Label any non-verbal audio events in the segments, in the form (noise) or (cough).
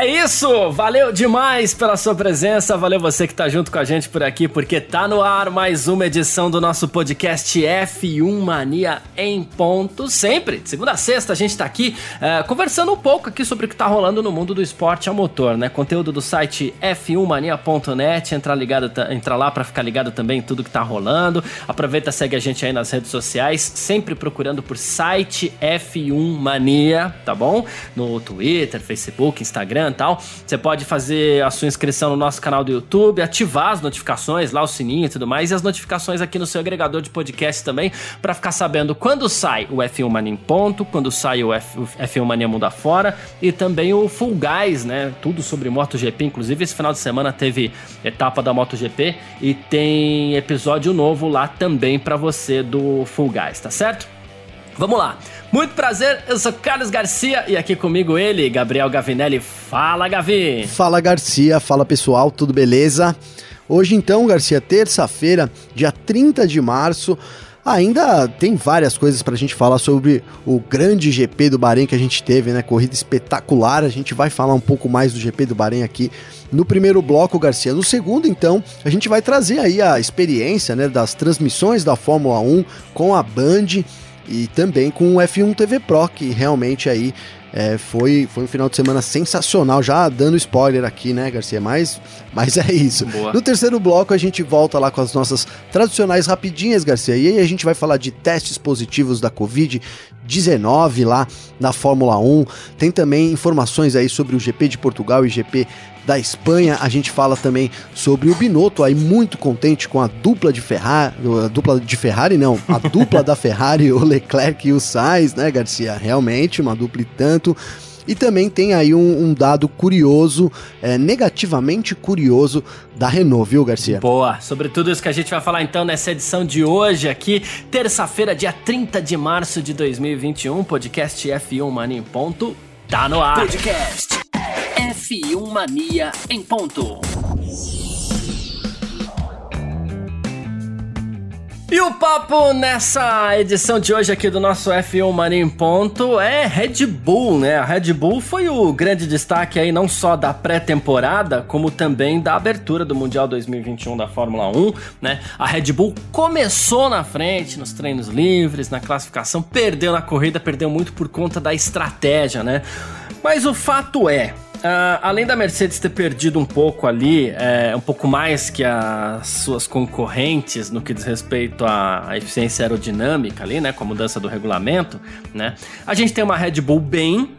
É isso! Valeu demais pela sua presença, valeu você que tá junto com a gente por aqui, porque tá no ar mais uma edição do nosso podcast F1 Mania em ponto, sempre, de segunda a sexta a gente tá aqui uh, conversando um pouco aqui sobre o que tá rolando no mundo do esporte a motor, né? Conteúdo do site f1mania.net, entra, ligado, entra lá para ficar ligado também em tudo que tá rolando, aproveita, segue a gente aí nas redes sociais, sempre procurando por site F1 Mania, tá bom? No Twitter, Facebook, Instagram, Instagram e tal. Você pode fazer a sua inscrição no nosso canal do YouTube, ativar as notificações, lá o sininho e tudo mais, e as notificações aqui no seu agregador de podcast também, para ficar sabendo quando sai o F1 Mania em ponto, quando sai o, F, o F1 Mania Mundo Afora e também o Full Guys, né? Tudo sobre MotoGP. Inclusive, esse final de semana teve etapa da MotoGP e tem episódio novo lá também para você do Full Guys, tá certo? Vamos lá. Muito prazer, eu sou Carlos Garcia e aqui comigo ele, Gabriel Gavinelli. Fala, Gavi! Fala, Garcia. Fala, pessoal. Tudo beleza? Hoje, então, Garcia, terça-feira, dia 30 de março. Ainda tem várias coisas para a gente falar sobre o grande GP do Bahrein que a gente teve, né? Corrida espetacular. A gente vai falar um pouco mais do GP do Bahrein aqui no primeiro bloco, Garcia. No segundo, então, a gente vai trazer aí a experiência, né, das transmissões da Fórmula 1 com a Band e também com o F1 TV Pro, que realmente aí é, foi, foi um final de semana sensacional, já dando spoiler aqui, né, Garcia? Mas, mas é isso. Boa. No terceiro bloco, a gente volta lá com as nossas tradicionais rapidinhas, Garcia. E aí a gente vai falar de testes positivos da Covid-19 lá na Fórmula 1. Tem também informações aí sobre o GP de Portugal e GP da Espanha. A gente fala também sobre o Binotto, aí muito contente com a dupla de Ferrari, a dupla de Ferrari não, a (laughs) dupla da Ferrari, o Leclerc e o Sainz, né, Garcia? Realmente uma dupla e tanto. E também tem aí um, um dado curioso, é, negativamente curioso da Renault, viu, Garcia? Boa, sobre tudo isso que a gente vai falar então nessa edição de hoje aqui, terça-feira, dia 30 de março de 2021, podcast F1 Mania em ponto, tá no ar. Podcast F1 Mania em ponto. E o papo nessa edição de hoje aqui do nosso F1 Mania em Ponto é Red Bull, né? A Red Bull foi o grande destaque aí não só da pré-temporada, como também da abertura do Mundial 2021 da Fórmula 1, né? A Red Bull começou na frente nos treinos livres, na classificação, perdeu na corrida, perdeu muito por conta da estratégia, né? Mas o fato é, Uh, além da Mercedes ter perdido um pouco ali, é, um pouco mais que as suas concorrentes no que diz respeito à, eficiência aerodinâmica ali, né, com a mudança do regulamento, né, a gente tem uma Red Bull bem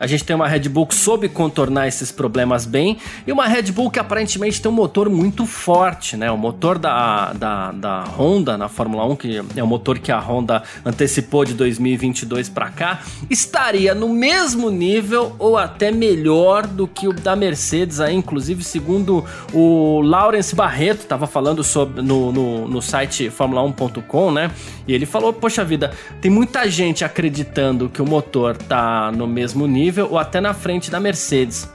a gente tem uma Red Bull que soube contornar esses problemas bem e uma Red Bull que aparentemente tem um motor muito forte, né? O motor da, da, da Honda na Fórmula 1, que é o motor que a Honda antecipou de 2022 para cá, estaria no mesmo nível ou até melhor do que o da Mercedes, aí, inclusive segundo o Lawrence Barreto, estava falando sobre no, no, no site Fórmula1.com, né? E ele falou: Poxa vida, tem muita gente acreditando que o motor tá no mesmo nível nível ou até na frente da Mercedes.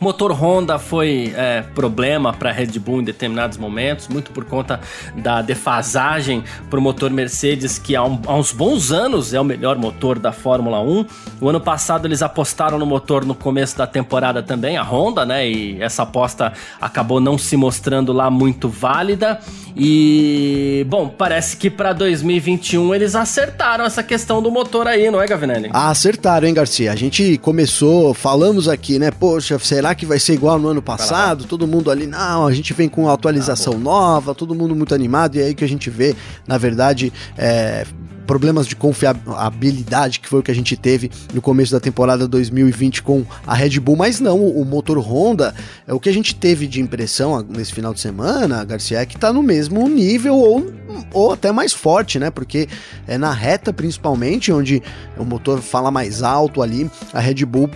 Motor Honda foi é, problema para a Red Bull em determinados momentos, muito por conta da defasagem para o motor Mercedes, que há, um, há, uns bons anos é o melhor motor da Fórmula 1. O ano passado eles apostaram no motor no começo da temporada também, a Honda, né? E essa aposta acabou não se mostrando lá muito válida. E, bom, parece que para 2021 eles acertaram essa questão do motor aí, não é, Gavinelli? Acertaram, hein, Garcia? A gente começou, falamos aqui, né? Poxa, será será que vai ser igual no ano passado? Todo mundo ali, não, a gente vem com atualização ah, nova, todo mundo muito animado, e aí que a gente vê, na verdade, é, problemas de confiabilidade, que foi o que a gente teve no começo da temporada 2020 com a Red Bull, mas não, o motor Honda, é o que a gente teve de impressão nesse final de semana, Garcia, é que tá no mesmo nível ou, ou até mais forte, né? Porque é na reta principalmente, onde o motor fala mais alto ali, a Red Bull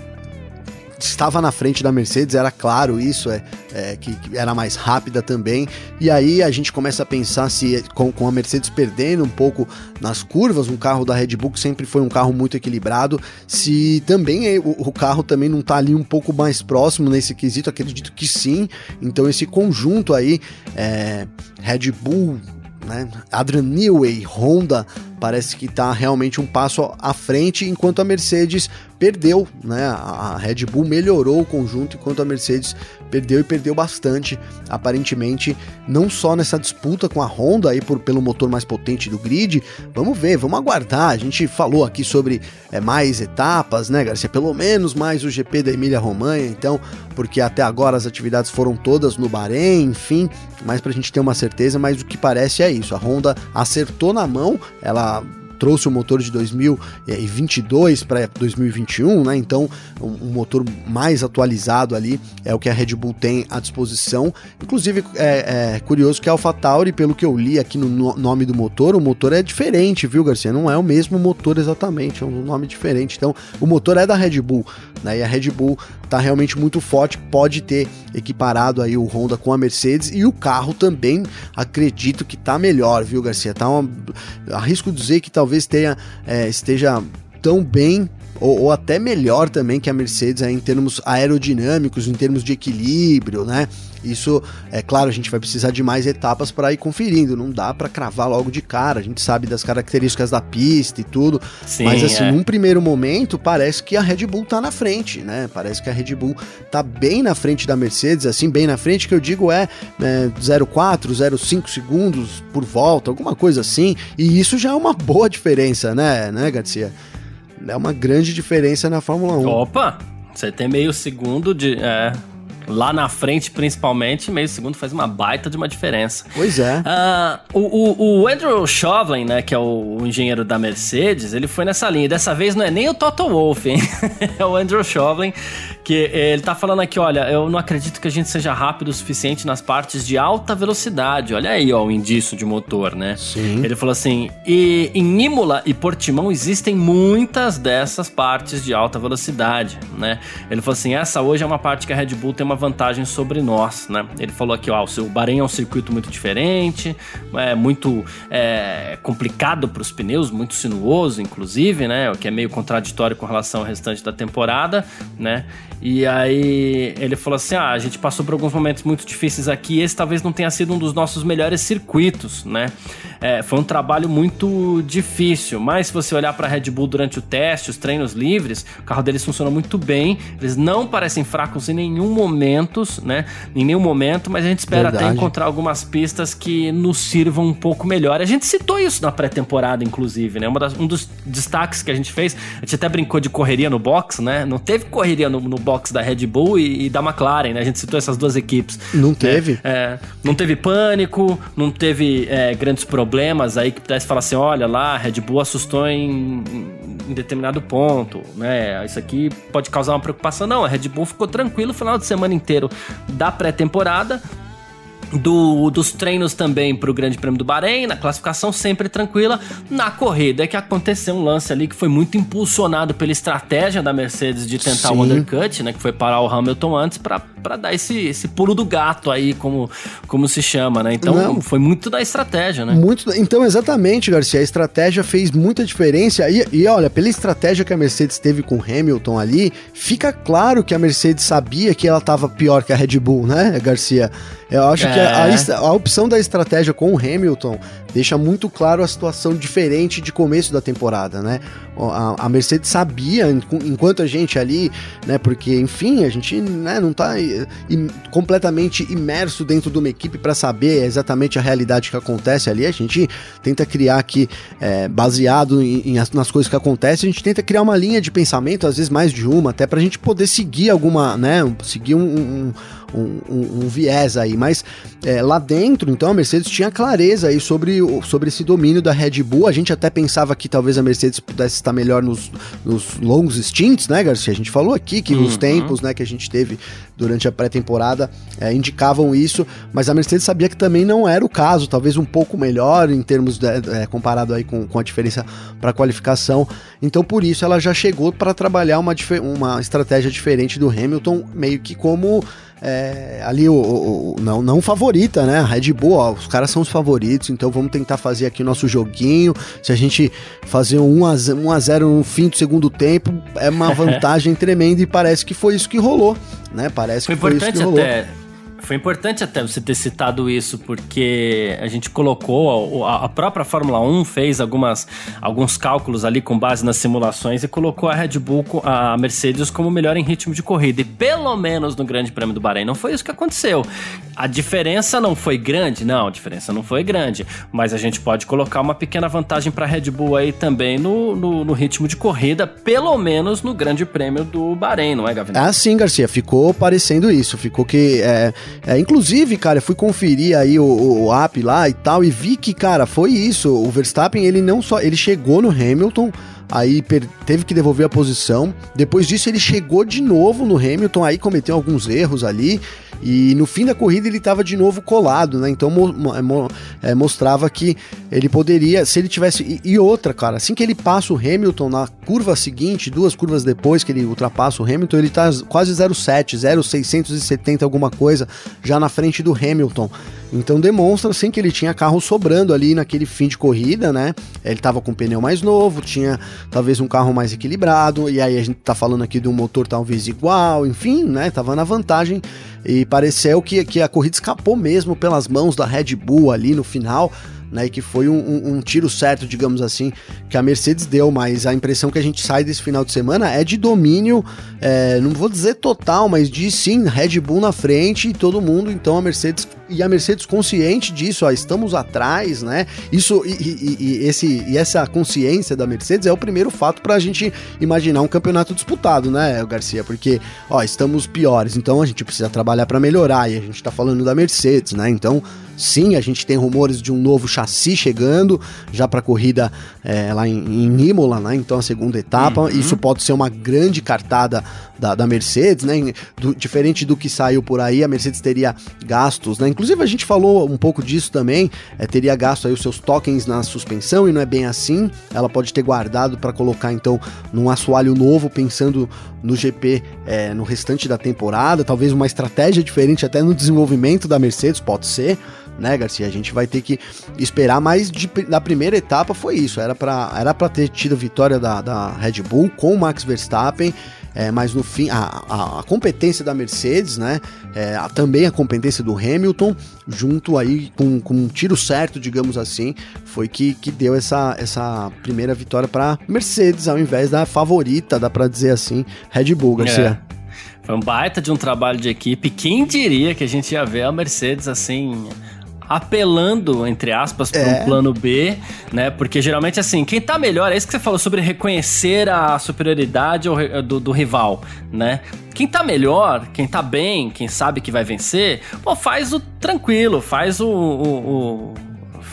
estava na frente da Mercedes, era claro isso, é, é que, que, era mais rápida também. E aí a gente começa a pensar se com, com a Mercedes perdendo um pouco nas curvas, um carro da Red Bull que sempre foi um carro muito equilibrado, se também é, o, o carro também não está ali um pouco mais próximo nesse quesito, acredito que sim. Então esse conjunto aí, é, Red Bull, né, Adrian Newey, Honda, parece que está realmente um passo à frente, enquanto a Mercedes perdeu, né? A Red Bull melhorou o conjunto enquanto a Mercedes perdeu e perdeu bastante, aparentemente, não só nessa disputa com a Honda aí por, pelo motor mais potente do grid. Vamos ver, vamos aguardar. A gente falou aqui sobre é, mais etapas, né, Garcia? Pelo menos mais o GP da Emília Romanha, então, porque até agora as atividades foram todas no Bahrein, enfim, mais pra gente ter uma certeza, mas o que parece é isso. A Honda acertou na mão, ela trouxe o motor de 2022 para 2021, né? Então, um, motor mais atualizado ali é o que a Red Bull tem à disposição. Inclusive, é, é curioso que a AlphaTauri, pelo que eu li aqui no, no nome do motor, o motor é diferente, viu, Garcia? Não é o mesmo motor exatamente, é um nome diferente. Então, o motor é da Red Bull, né? E a Red Bull tá realmente muito forte, pode ter equiparado aí o Honda com a Mercedes e o carro também acredito que tá melhor, viu, Garcia? Tá uma, arrisco dizer que talvez tenha, é, esteja tão bem ou, ou, até melhor também que a Mercedes é, em termos aerodinâmicos, em termos de equilíbrio, né? Isso, é claro, a gente vai precisar de mais etapas para ir conferindo, não dá para cravar logo de cara, a gente sabe das características da pista e tudo, Sim, mas assim, é. num primeiro momento, parece que a Red Bull tá na frente, né? Parece que a Red Bull tá bem na frente da Mercedes, assim, bem na frente, que eu digo é, é 0,4, 0,5 segundos por volta, alguma coisa assim, e isso já é uma boa diferença, né, né, Garcia? É uma grande diferença na Fórmula 1. Opa! Você tem meio segundo de. É, lá na frente, principalmente, meio segundo faz uma baita de uma diferença. Pois é. Uh, o, o, Andrew Chauvelin, né, que é o, o, engenheiro da Mercedes, ele foi nessa linha. Dessa vez não é nem o Toto Wolff, hein? (laughs) é o Andrew Chauvelin, que ele tá falando aqui, olha, eu não acredito que a gente seja rápido o suficiente nas partes de alta velocidade. Olha aí, ó, o indício de motor, né? Sim. Ele falou assim, e em Imola e Portimão existem muitas dessas partes de alta velocidade, né? Ele falou assim, essa hoje é uma parte que a Red Bull tem uma vantagem sobre nós, né? Ele falou aqui, ó, o Bahrein é um circuito muito diferente, é muito é, complicado para os pneus, muito sinuoso, inclusive, né? O que é meio contraditório com relação ao restante da temporada, né? E aí ele falou assim: ah, a gente passou por alguns momentos muito difíceis aqui, esse talvez não tenha sido um dos nossos melhores circuitos, né? É, foi um trabalho muito difícil, mas se você olhar para a Red Bull durante o teste, os treinos livres, o carro deles funciona muito bem, eles não parecem fracos em nenhum momento, né? Em nenhum momento, mas a gente espera Verdade. até encontrar algumas pistas que nos sirvam um pouco melhor. A gente citou isso na pré-temporada, inclusive, né? Das, um dos destaques que a gente fez, a gente até brincou de correria no box, né? Não teve correria no, no box da Red Bull e, e, da McLaren, né? A gente citou essas duas equipes. Não teve? É, é, não teve pânico, não teve é, grandes problemas aí que pudesse falar assim: olha lá, a Red Bull assustou em, em determinado ponto, né? Isso aqui pode causar uma preocupação. Não, a Red Bull ficou tranquilo o final de semana inteiro da pré-temporada do, dos treinos também para o Grande Prêmio do Bahrein, na classificação sempre tranquila. Na corrida é que aconteceu um lance ali que foi muito impulsionado pela estratégia da Mercedes de tentar Sim. o undercut, né? Que foi parar o Hamilton antes para dar esse, esse pulo do gato aí, como, como se chama, né? Então Não. foi muito da estratégia, né? Muito, então, exatamente, Garcia. A estratégia fez muita diferença. E, e olha, pela estratégia que a Mercedes teve com o Hamilton ali, fica claro que a Mercedes sabia que ela estava pior que a Red Bull, né, Garcia? Eu acho é. que a, a, a, opção da estratégia com o Hamilton deixa muito claro a situação diferente de começo da temporada, né? A, a Mercedes sabia, enquanto a gente ali, né? Porque, enfim, a gente né, não tá completamente imerso dentro de uma equipe para saber exatamente a realidade que acontece ali. A gente tenta criar aqui, é, baseado em, em, nas coisas que acontecem, a gente tenta criar uma linha de pensamento, às vezes mais de uma, até pra gente poder seguir alguma, né? Seguir um, um um, um, um viés aí, mas é, lá dentro, então, a Mercedes tinha clareza aí sobre sobre esse domínio da Red Bull. A gente até pensava que talvez a Mercedes pudesse estar melhor nos, nos longos stints, né, Garcia? A gente falou aqui que uhum. os tempos né, que a gente teve durante a pré-temporada é, indicavam isso, mas a Mercedes sabia que também não era o caso, talvez um pouco melhor em termos de, é, comparado aí com, com a diferença para qualificação. Então por isso ela já chegou para trabalhar uma, uma estratégia diferente do Hamilton, meio que como é, ali o, o, o, não, não favorita, né? A Red Bull, ó, os caras são os favoritos, então vamos tentar fazer aqui o nosso joguinho. Se a gente fazer um 1 a 0 no fim do segundo tempo, é uma (laughs) vantagem tremenda e parece que foi isso que rolou, né? Parece foi que foi isso que rolou. Até foi importante até você ter citado isso, porque a gente colocou, a, a, própria Fórmula 1 fez algumas, alguns cálculos ali com base nas simulações e colocou a Red Bull, a Mercedes, como melhor em ritmo de corrida. E pelo menos no Grande Prêmio do Bahrein não foi isso que aconteceu. A diferença não foi grande? Não, a diferença não foi grande. Mas a gente pode colocar uma pequena vantagem para a Red Bull aí também no, no, no, ritmo de corrida, pelo menos no Grande Prêmio do Bahrein, não é, Gavin? Ah, sim, Garcia. Ficou parecendo isso. Ficou que. É é, inclusive, cara, eu fui conferir aí o, o, app lá e tal e vi que, cara, foi isso. O Verstappen, ele não só. Ele chegou no Hamilton aí teve que devolver a posição. Depois disso, ele chegou de novo no Hamilton, aí cometeu alguns erros ali. E no fim da corrida ele estava de novo colado, né? Então mo mo é, mostrava que ele poderia, se ele tivesse. E, e, outra, cara, assim que ele passa o Hamilton na curva seguinte, duas curvas depois que ele ultrapassa o Hamilton, ele tá quase 0,7, 0,670 alguma coisa, já na frente do Hamilton. Então demonstra assim que ele tinha carro sobrando ali naquele fim de corrida, né? Ele estava com um pneu mais novo, tinha talvez um carro mais equilibrado, e aí a gente tá falando aqui de um motor talvez igual, enfim, né? Tava na vantagem e pareceu que, que a corrida escapou mesmo pelas mãos da Red Bull ali no final né? E que foi um, um, um, tiro certo, digamos assim, que a Mercedes deu, mas a impressão que a gente sai desse final de semana é de domínio, é, não vou dizer total, mas de sim, Red Bull na frente e todo mundo, então a Mercedes e a Mercedes consciente disso, ó, estamos atrás, né? Isso e, e, e, esse, e essa consciência da Mercedes é o primeiro fato para a gente imaginar um campeonato disputado, né, Garcia? Porque, ó, estamos piores, então a gente precisa trabalhar para melhorar e a gente está falando da Mercedes, né? Então, sim, a gente tem rumores de um novo chassi chegando já para a corrida é, lá em, em Imola, né? Então a segunda etapa, uhum. isso pode ser uma grande cartada da, da Mercedes, né? Do, diferente do que saiu por aí, a Mercedes teria gastos, né? Inclusive a gente falou um pouco disso também, é, teria gasto aí os seus tokens na suspensão e não é bem assim. Ela pode ter guardado para colocar então num assoalho novo, pensando no GP é, no restante da temporada, talvez uma estratégia diferente até no desenvolvimento da Mercedes, pode ser né, Garcia? A gente vai ter que esperar, mas de, na primeira etapa foi isso. Era para era ter tido a vitória da, da Red Bull com o Max Verstappen. É, mas no fim, a, a, a, competência da Mercedes, né? É, a, também a competência do Hamilton, junto aí com, com um tiro certo, digamos assim, foi que, que deu essa, essa primeira vitória para Mercedes, ao invés da favorita, dá para dizer assim, Red Bull, Garcia. É. Foi um baita de um trabalho de equipe. Quem diria que a gente ia ver a Mercedes assim apelando, entre aspas, para é. um plano B, né? Porque geralmente, assim, quem tá melhor, é isso que você falou sobre reconhecer a superioridade do, do rival, né? Quem tá melhor, quem tá bem, quem sabe que vai vencer, pô, faz o tranquilo, faz o, o, o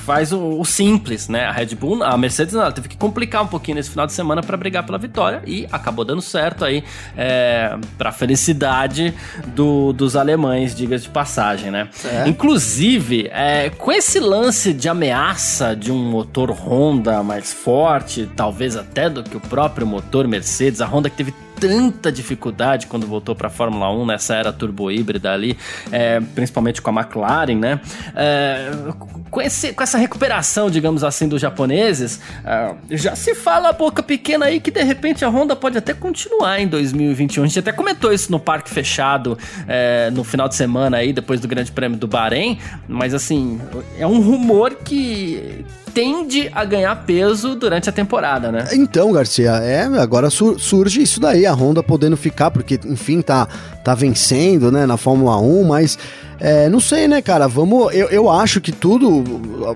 faz o, o, simples, né? A Red Bull, a Mercedes, ela teve que complicar um pouquinho nesse final de semana para brigar pela vitória e acabou dando certo aí é, para felicidade do, dos alemães, diga de passagem, né? É. Inclusive, é, com esse lance de ameaça de um motor Honda mais forte, talvez até do que o próprio motor Mercedes, a Honda que teve tanta dificuldade quando voltou para a Fórmula 1 nessa era turbo híbrida ali, é, principalmente com a McLaren, né? É, com, esse, com essa recuperação, digamos assim, dos japoneses, é, já se fala a boca pequena aí que de repente a Honda pode até continuar em 2021. A gente até comentou isso no parque fechado é, no final de semana aí, depois do Grande Prêmio do Bahrein, mas assim, é um rumor que tende a ganhar peso durante a temporada, né? Então, Garcia, é, agora sur surge isso daí, a Honda podendo ficar, porque, enfim, tá, tá vencendo, né, na Fórmula 1, mas É, não sei, né, cara? Vamos. Eu, eu acho que tudo,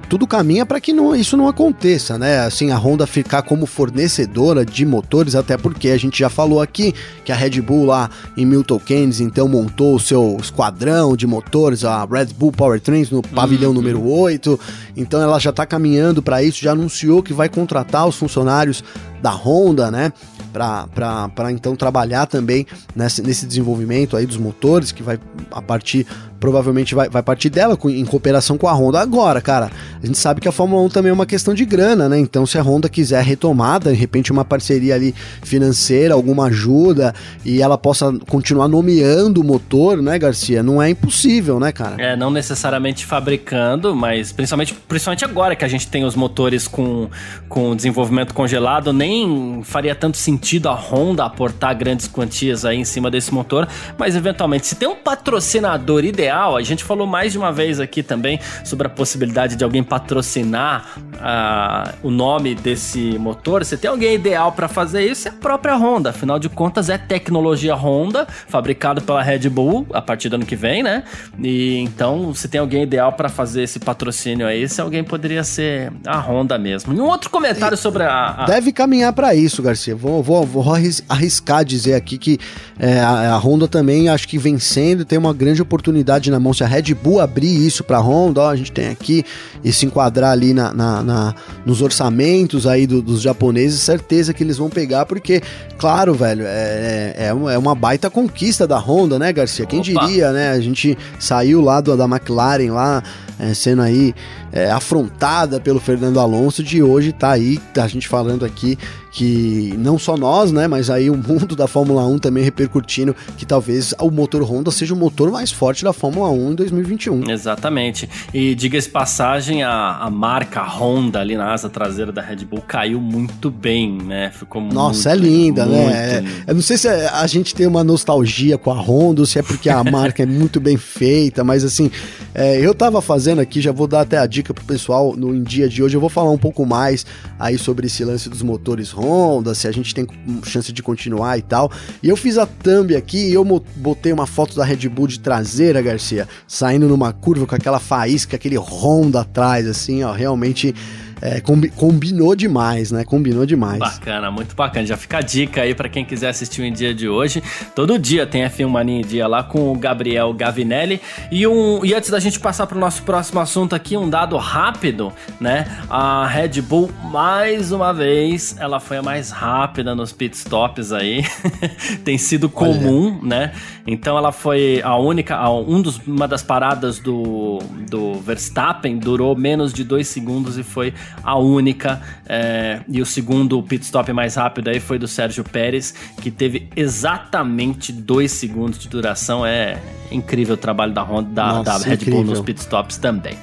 tudo caminha para que não, isso não aconteça, né? Assim, a Honda ficar como fornecedora de motores, até porque a gente já falou aqui que a Red Bull lá em Milton Keynes, então montou o seu esquadrão de motores, a Red Bull Powertrains no pavilhão uhum. número 8. Então ela já tá caminhando para isso, já anunciou que vai contratar os funcionários da Honda, né? Para então trabalhar também nesse, nesse desenvolvimento aí dos motores, que vai a partir provavelmente vai, vai partir dela em cooperação com a Honda. Agora, cara, a gente sabe que a Fórmula 1 também é uma questão de grana, né? Então, se a Honda quiser retomar, de repente, uma parceria ali financeira, alguma ajuda, e ela possa continuar nomeando o motor, né, Garcia? Não é impossível, né, cara? É, não necessariamente fabricando, mas principalmente, principalmente agora que a gente tem os motores com, com desenvolvimento congelado, nem faria tanto sentido a Honda aportar grandes quantias aí em cima desse motor, mas eventualmente, se tem um patrocinador ideal a gente falou mais de uma vez aqui também sobre a possibilidade de alguém patrocinar uh, o nome desse motor. Se tem alguém ideal para fazer isso, é a própria Honda. Afinal de contas, é tecnologia Honda, fabricado pela Red Bull a partir do ano que vem, né? E então, se tem alguém ideal para fazer esse patrocínio aí, se alguém poderia ser a Honda mesmo. E um outro comentário sobre a, a, Deve caminhar para isso, Garcia. Vou, vou, vou arriscar dizer aqui que é, a, a Honda também acho que vencendo tem uma grande oportunidade na mão, se a Red Bull abrir isso para a Honda, ó, a gente tem aqui e se enquadrar ali na, na, na nos orçamentos aí do, dos japoneses, certeza que eles vão pegar, porque, claro, velho, é, é, é uma baita conquista da Honda, né, Garcia? Quem Opa. diria, né? A gente saiu lá do, da McLaren lá, é, sendo aí é, afrontada pelo Fernando Alonso, de hoje tá aí, a gente falando aqui que não só nós, né, mas aí o mundo da Fórmula 1 também repercutindo que talvez o motor Honda seja o motor mais forte da Fórmula 1 em 2021. Exatamente. E diga-se passagem, a, a marca Honda ali na asa traseira da Red Bull caiu muito bem, né? Ficou Nossa, muito, é linda, né? É, eu não sei se a gente tem uma nostalgia com a Honda ou se é porque a (laughs) marca é muito bem feita, mas assim, é, eu tava fazendo aqui, já vou dar até a dica pro pessoal no dia de hoje, eu vou falar um pouco mais aí sobre esse lance dos motores Honda, se a gente tem chance de continuar e tal. E eu fiz a thumb aqui e eu botei uma foto da Red Bull de traseira, Garcia, saindo numa curva com aquela faísca, aquele Honda atrás, assim, ó, realmente é, combi combinou demais, né? Combinou demais. Bacana, muito bacana. Já fica a dica aí para quem quiser assistir o Em Dia de hoje. Todo dia tem F1 Mania em Dia lá com o Gabriel Gavinelli. E, um, e antes da gente passar para o nosso próximo assunto aqui, um dado rápido, né? A Red Bull, mais uma vez, ela foi a mais rápida nos pitstops aí. (laughs) tem sido comum, Olha. né? Então ela foi a única, a, um dos, uma das paradas do, do Verstappen durou menos de dois segundos e foi a única. É, e o segundo pit stop mais rápido aí foi do Sérgio Pérez, que teve exatamente dois segundos de duração. É incrível o trabalho da Honda, da, Nossa, da Red incrível. Bull nos pit stops também.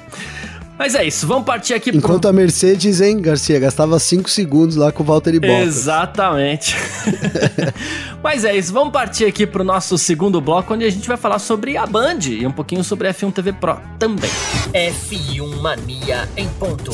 Mas é isso, vamos partir aqui Enquanto pro... a Mercedes, hein, Garcia, gastava 5 segundos lá com o Valtteri Bottas. Exatamente. (laughs) Mas é isso, vamos partir aqui pro nosso segundo bloco, onde a gente vai falar sobre a Band e um pouquinho sobre a F1 TV Pro também. F1 Mania em ponto.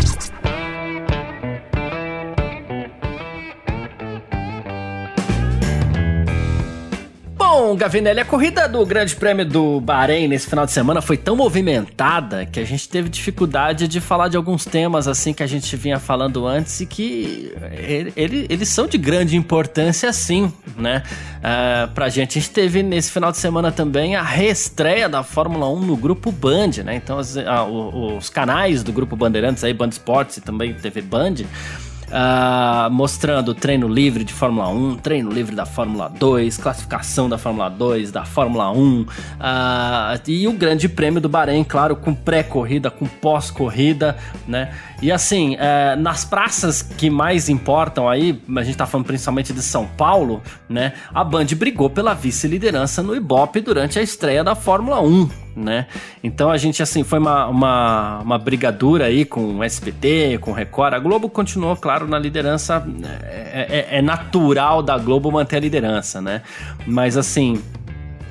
Bom, Gavinelli, a corrida do Grande Prêmio do Bahrein nesse final de semana foi tão movimentada que a gente teve dificuldade de falar de alguns temas assim que a gente vinha falando antes e que ele, ele, eles são de grande importância sim, né? Uh, pra gente. A gente teve nesse final de semana também a reestreia da Fórmula 1 no Grupo Band, né? Então as, uh, os canais do Grupo Bandeirantes aí, Band Sports e também TV Band uh, mostrando treino livre de Fórmula 1, treino livre da Fórmula 2, classificação da Fórmula 2, da Fórmula 1 uh, ah, e o Grande Prêmio do Bahrein, claro, com pré-corrida, com pós-corrida, né? E assim, uh, nas praças que mais importam aí, a gente tá falando principalmente de São Paulo, né? A Band brigou pela vice-liderança no Ibope durante a estreia da Fórmula 1, né? Então a gente, assim, foi uma, uma, uma brigadura aí com o SBT, com o Record. A Globo continuou, claro, na liderança. É, é, é natural da Globo manter a liderança, né? Mas assim.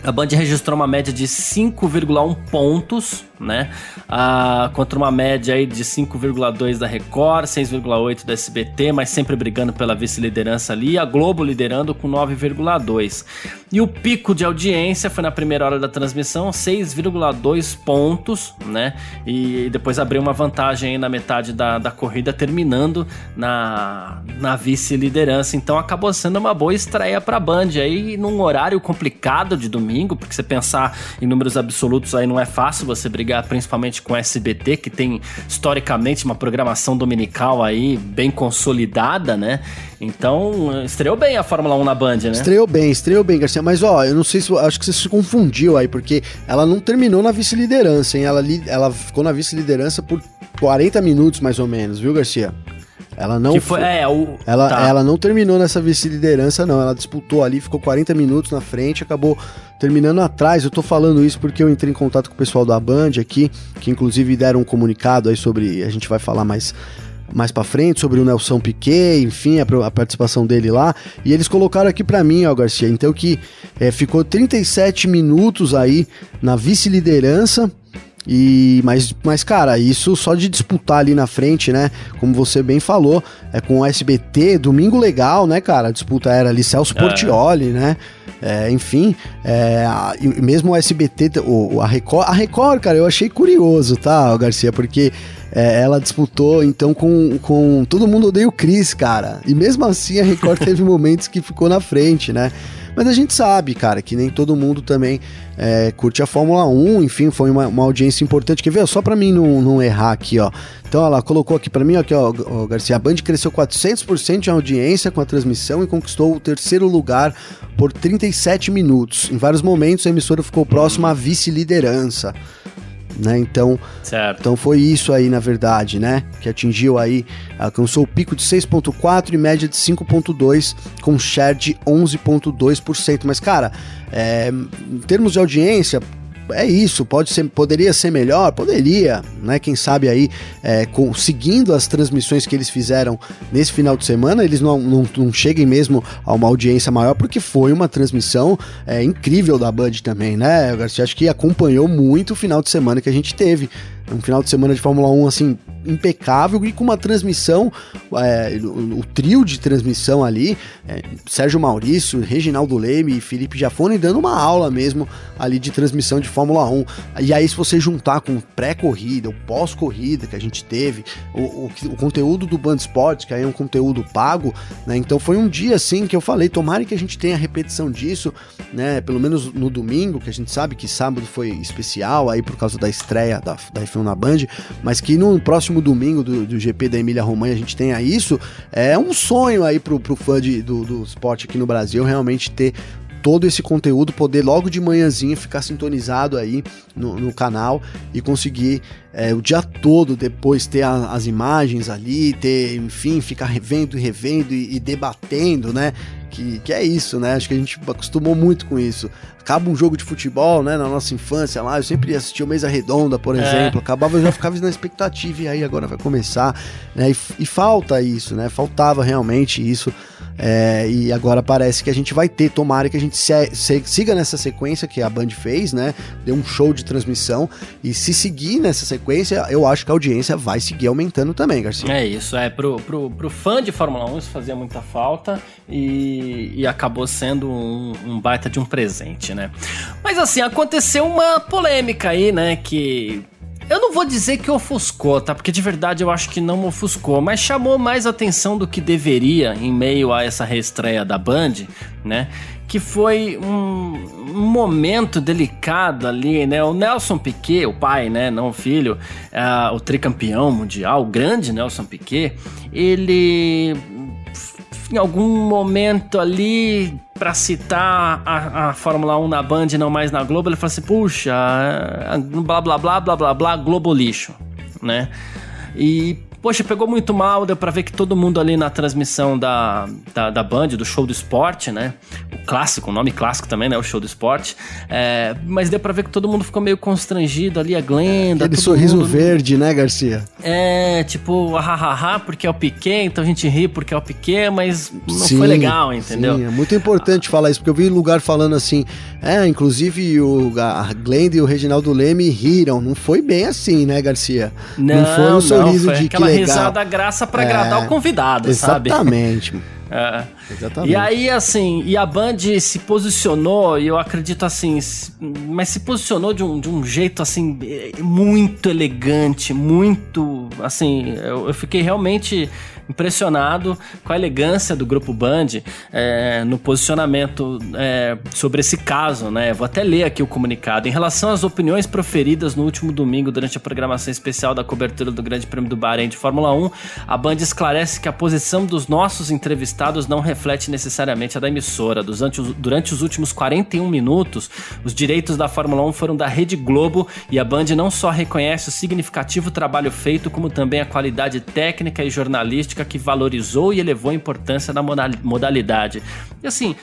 A Band registrou uma média de 5,1 pontos, né? Ah, contra uma média aí de 5,2 da Record, 6,8 da SBT, mas sempre brigando pela vice-liderança ali. A Globo liderando com 9,2. E o pico de audiência foi na primeira hora da transmissão, 6,2 pontos, né? E depois abriu uma vantagem aí na metade da, da corrida, terminando na, na vice-liderança. Então acabou sendo uma boa estreia para a Band aí num horário complicado de domingo domingo, porque você pensar em números absolutos aí não é fácil você brigar principalmente com o SBT, que tem historicamente uma programação dominical aí bem consolidada, né? Então, estreou bem a Fórmula 1 na Band, né? Estreou bem, estreou bem, Garcia. Mas, ó, eu não sei se. Acho que você se confundiu aí, porque ela não terminou na vice-liderança, hein? Ela, ela ficou na vice-liderança por 40 minutos, mais ou menos, viu, Garcia? Ela não que foi, é, o, ela, tá. ela não terminou nessa vice-liderança, não. Ela disputou ali, ficou 40 minutos na frente, acabou terminando atrás. Eu tô falando isso porque eu entrei em contato com o pessoal da Band aqui, que inclusive deram um comunicado aí sobre. A gente vai falar mais mais para frente sobre o Nelson Piquet, enfim, a, a, participação dele lá. E eles colocaram aqui para mim, ó, Garcia, então que é, ficou 37 minutos aí na vice-liderança e, mas, mas, cara, isso só de disputar ali na frente, né? Como você bem falou, é com o SBT, domingo legal, né, cara? A disputa era ali Celso é. Portioli, né? É, enfim, é, mesmo o SBT, o, a Record, a Record, cara, eu achei curioso, tá, Garcia? Porque é, ela disputou então com, com Todo Mundo Odeia o Chris, cara. E mesmo assim a Record (laughs) teve momentos que ficou na frente, né? Mas a gente sabe, cara, que nem todo mundo também é, curte a Fórmula 1. Enfim, foi uma, uma audiência importante. Quer ver? Só para mim não, não errar aqui, ó. Então ela colocou aqui para mim, aqui, ó, ó, Garcia, a Band cresceu 400% de audiência com a transmissão e conquistou o terceiro lugar por 37 minutos. Em vários momentos a emissora ficou próxima à vice-liderança né? Então, certo. então foi isso aí, na verdade, né? Que atingiu aí, alcançou o pico de 6.4 e média de 5.2 com share de 11.2%. Mas, cara, é, em termos de audiência, é isso, pode ser, poderia ser melhor, poderia, né? Quem sabe aí, é, com, seguindo as transmissões que eles fizeram nesse final de semana, eles não, não, não cheguem mesmo a uma audiência maior, porque foi uma transmissão é, incrível da Band também, né, Garcia? Acho que acompanhou muito o final de semana que a gente teve. Um final de semana de Fórmula 1, assim, impecável e com uma transmissão, é, o, o, trio de transmissão ali, é, Sérgio Maurício, Reginaldo Leme e Felipe Jafone dando uma aula mesmo ali de transmissão de Fórmula 1. E aí, se você juntar com pré-corrida, o pós-corrida que a gente teve, o, o, o, conteúdo do Band Sports, que aí é um conteúdo pago, né? Então foi um dia assim que eu falei, tomara que a gente tenha repetição disso, né? Pelo menos no domingo, que a gente sabe que sábado foi especial aí por causa da estreia da, da F1 na Band, mas que no próximo domingo do, do GP da Emília Romanha a gente tenha isso, é um sonho aí pro, pro fã de, do, do esporte aqui no Brasil realmente ter todo esse conteúdo, poder logo de manhãzinha ficar sintonizado aí no, no canal e conseguir é, o dia todo depois ter a, as imagens ali, ter, enfim, ficar revendo revendo e, e debatendo, né? Que, que é isso, né? Acho que a gente acostumou muito com isso. Acaba um jogo de futebol, né? Na nossa infância lá, eu sempre assistia o Mesa Redonda, por é. exemplo. Acabava, eu já ficava na expectativa, e aí agora vai começar. Né? E, e falta isso, né? Faltava realmente isso é, e agora parece que a gente vai ter, tomara que a gente se, se, siga nessa sequência que a Band fez, né? Deu um show de transmissão. E se seguir nessa sequência, eu acho que a audiência vai seguir aumentando também, Garcia. É isso, é. Pro, pro, pro fã de Fórmula 1 isso fazia muita falta e, e acabou sendo um, um baita de um presente, né? Mas assim, aconteceu uma polêmica aí, né? Que eu não vou dizer que ofuscou, tá? Porque de verdade eu acho que não ofuscou, mas chamou mais atenção do que deveria em meio a essa reestreia da Band, né? Que foi um, momento delicado ali, né? O Nelson Piquet, o pai, né? Não o filho, uh, o tricampeão mundial, o grande Nelson Piquet, ele em algum momento ali, para citar a, a, Fórmula 1 na Band e não mais na Globo, ele fala assim: puxa, blá blá blá blá blá blá, Globo lixo, né? E Poxa, pegou muito mal, deu pra ver que todo mundo ali na transmissão da, da, da Band, do show do esporte, né? O clássico, o nome clássico também, né? O show do esporte. É, mas deu pra ver que todo mundo ficou meio constrangido ali, a Glenda. Aquele sorriso mundo... verde, né, Garcia? É, tipo, hahaha, porque é o Piquet, então a gente ri porque é o Piquet, mas não sim, foi legal, entendeu? Sim, é muito importante ah. falar isso, porque eu vi lugar falando assim, é, inclusive o, a Glenda e o Reginaldo Leme riram. Não foi bem assim, né, Garcia? Não, não foi um sorriso não, foi de que legal. risada graça para agradar é, o convidado, exatamente. sabe? Exatamente. (laughs) É. Exatamente. E aí, assim, e a Band se posicionou, e eu acredito assim, mas se posicionou de um, de um jeito, assim, muito elegante, muito, assim, eu, eu fiquei realmente impressionado com a elegância do grupo Band é, no posicionamento é, sobre esse caso, né? Vou até ler aqui o comunicado. Em relação às opiniões proferidas no último domingo durante a programação especial da cobertura do Grande Prêmio do Bahrein de Fórmula 1, a Band esclarece que a posição dos nossos entrevistados não reflete necessariamente a da emissora. Durante os, durante os últimos 41 minutos, os direitos da Fórmula 1 foram da Rede Globo e a Band não só reconhece o significativo trabalho feito, como também a qualidade técnica e jornalística que valorizou e elevou a importância da modalidade. E assim,